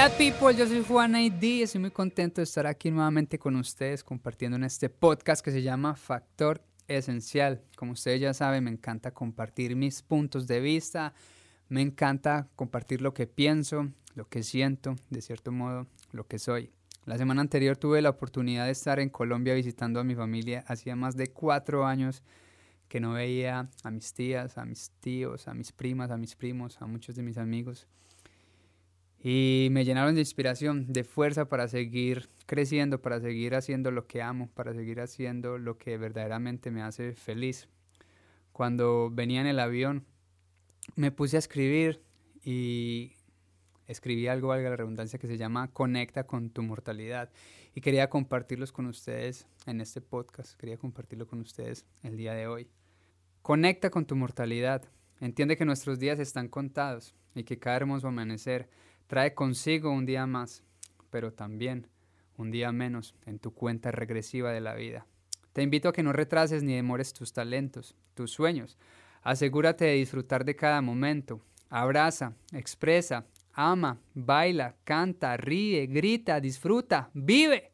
Hola people, yo soy Juan ID y estoy muy contento de estar aquí nuevamente con ustedes compartiendo en este podcast que se llama Factor Esencial. Como ustedes ya saben, me encanta compartir mis puntos de vista, me encanta compartir lo que pienso, lo que siento, de cierto modo, lo que soy. La semana anterior tuve la oportunidad de estar en Colombia visitando a mi familia. Hacía más de cuatro años que no veía a mis tías, a mis tíos, a mis primas, a mis primos, a muchos de mis amigos. Y me llenaron de inspiración, de fuerza para seguir creciendo, para seguir haciendo lo que amo, para seguir haciendo lo que verdaderamente me hace feliz. Cuando venía en el avión, me puse a escribir y escribí algo, valga la redundancia, que se llama Conecta con tu mortalidad. Y quería compartirlos con ustedes en este podcast, quería compartirlo con ustedes el día de hoy. Conecta con tu mortalidad. Entiende que nuestros días están contados y que cada hermoso amanecer trae consigo un día más, pero también un día menos en tu cuenta regresiva de la vida. Te invito a que no retrases ni demores tus talentos, tus sueños. Asegúrate de disfrutar de cada momento. Abraza, expresa, ama, baila, canta, ríe, grita, disfruta, vive.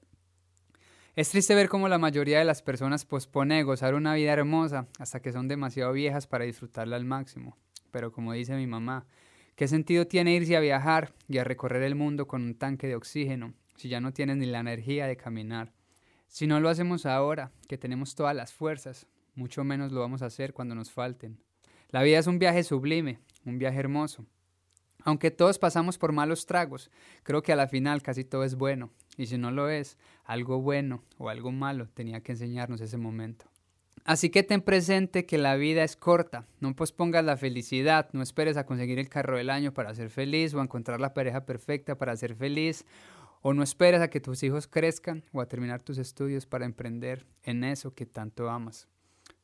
Es triste ver cómo la mayoría de las personas pospone gozar una vida hermosa hasta que son demasiado viejas para disfrutarla al máximo. Pero como dice mi mamá, ¿Qué sentido tiene irse a viajar y a recorrer el mundo con un tanque de oxígeno si ya no tienes ni la energía de caminar? Si no lo hacemos ahora, que tenemos todas las fuerzas, mucho menos lo vamos a hacer cuando nos falten. La vida es un viaje sublime, un viaje hermoso. Aunque todos pasamos por malos tragos, creo que a la final casi todo es bueno, y si no lo es, algo bueno o algo malo tenía que enseñarnos ese momento. Así que ten presente que la vida es corta, no pospongas la felicidad, no esperes a conseguir el carro del año para ser feliz o a encontrar la pareja perfecta para ser feliz, o no esperes a que tus hijos crezcan o a terminar tus estudios para emprender en eso que tanto amas.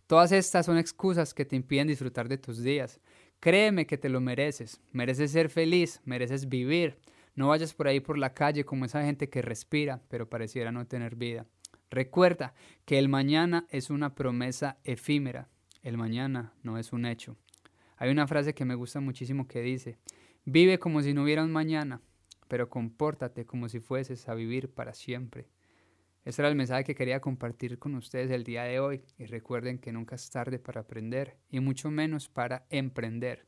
Todas estas son excusas que te impiden disfrutar de tus días. Créeme que te lo mereces, mereces ser feliz, mereces vivir. No vayas por ahí por la calle como esa gente que respira, pero pareciera no tener vida. Recuerda que el mañana es una promesa efímera, el mañana no es un hecho. Hay una frase que me gusta muchísimo que dice, vive como si no hubiera un mañana, pero compórtate como si fueses a vivir para siempre. Ese era el mensaje que quería compartir con ustedes el día de hoy y recuerden que nunca es tarde para aprender y mucho menos para emprender.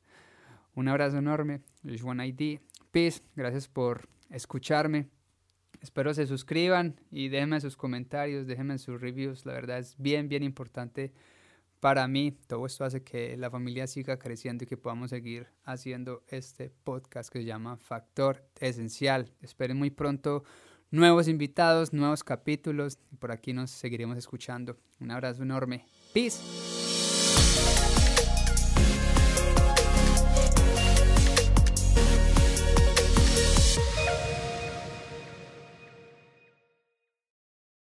Un abrazo enorme, Juan ID. Peace, gracias por escucharme. Espero se suscriban y déjenme sus comentarios, déjenme sus reviews. La verdad es bien, bien importante para mí. Todo esto hace que la familia siga creciendo y que podamos seguir haciendo este podcast que se llama Factor Esencial. Esperen muy pronto nuevos invitados, nuevos capítulos por aquí nos seguiremos escuchando. Un abrazo enorme. Peace.